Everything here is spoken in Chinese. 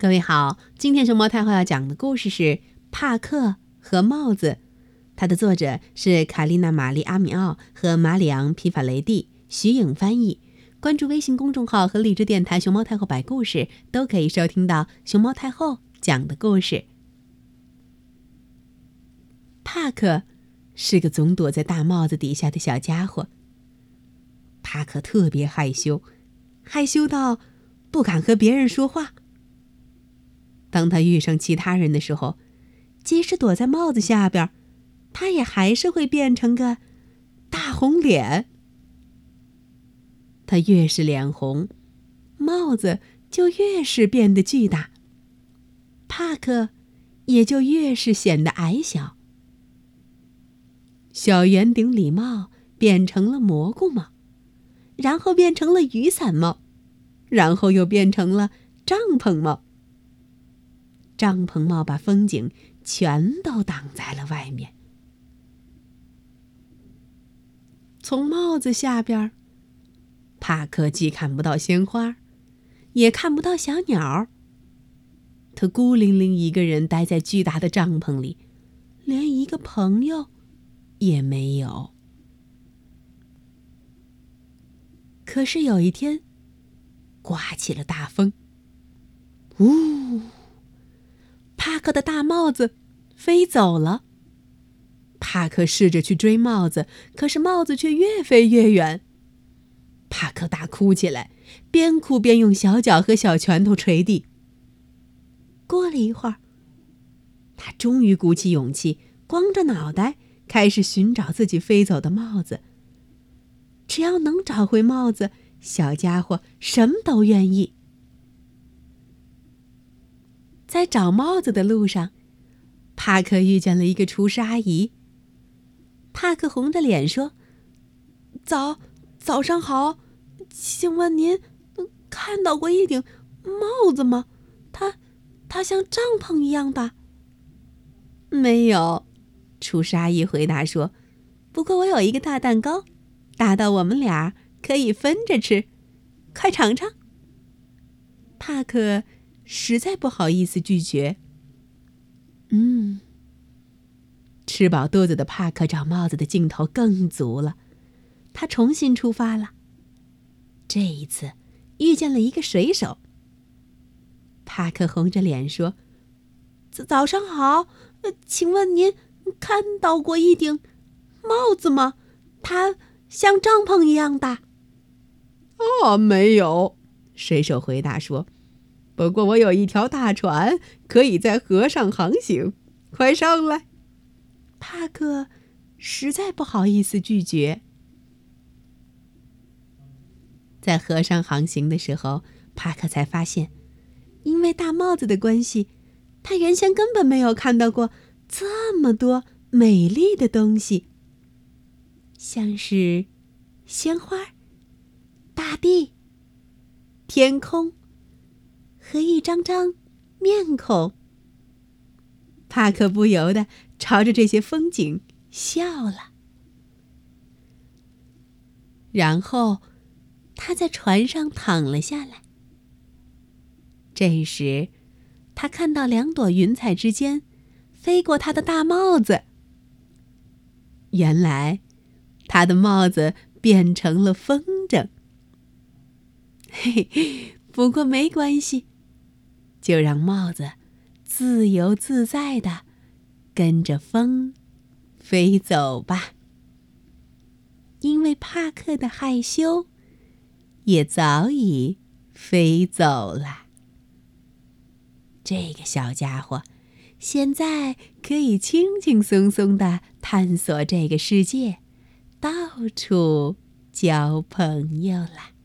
各位好，今天熊猫太后要讲的故事是《帕克和帽子》，它的作者是卡丽娜·玛丽·阿米奥和马里昂·皮法雷蒂，徐颖翻译。关注微信公众号和荔枝电台“熊猫太后摆故事”，都可以收听到熊猫太后讲的故事。帕克是个总躲在大帽子底下的小家伙。帕克特别害羞，害羞到不敢和别人说话。当他遇上其他人的时候，即使躲在帽子下边，他也还是会变成个大红脸。他越是脸红，帽子就越是变得巨大，帕克也就越是显得矮小。小圆顶礼帽变成了蘑菇帽，然后变成了雨伞帽，然后又变成了帐篷帽。帐篷帽把风景全都挡在了外面。从帽子下边，帕克既看不到鲜花，也看不到小鸟。他孤零零一个人待在巨大的帐篷里，连一个朋友也没有。可是有一天，刮起了大风，呜！帕克的大帽子飞走了。帕克试着去追帽子，可是帽子却越飞越远。帕克大哭起来，边哭边用小脚和小拳头捶地。过了一会儿，他终于鼓起勇气，光着脑袋开始寻找自己飞走的帽子。只要能找回帽子，小家伙什么都愿意。在找帽子的路上，帕克遇见了一个厨师阿姨。帕克红着脸说：“早早上好，请问您看到过一顶帽子吗？它它像帐篷一样大。”“没有。”厨师阿姨回答说，“不过我有一个大蛋糕，大到我们俩可以分着吃，快尝尝。”帕克。实在不好意思拒绝。嗯，吃饱肚子的帕克找帽子的劲头更足了，他重新出发了。这一次遇见了一个水手。帕克红着脸说：“早早上好，请问您看到过一顶帽子吗？它像帐篷一样大。”“哦，没有。”水手回答说。不过我有一条大船，可以在河上航行，快上来。帕克实在不好意思拒绝。在河上航行的时候，帕克才发现，因为大帽子的关系，他原先根本没有看到过这么多美丽的东西，像是鲜花、大地、天空。和一张张面孔，帕克不由得朝着这些风景笑了。然后，他在船上躺了下来。这时，他看到两朵云彩之间飞过他的大帽子。原来，他的帽子变成了风筝。嘿嘿，不过没关系。就让帽子自由自在的跟着风飞走吧，因为帕克的害羞也早已飞走了。这个小家伙现在可以轻轻松松的探索这个世界，到处交朋友了。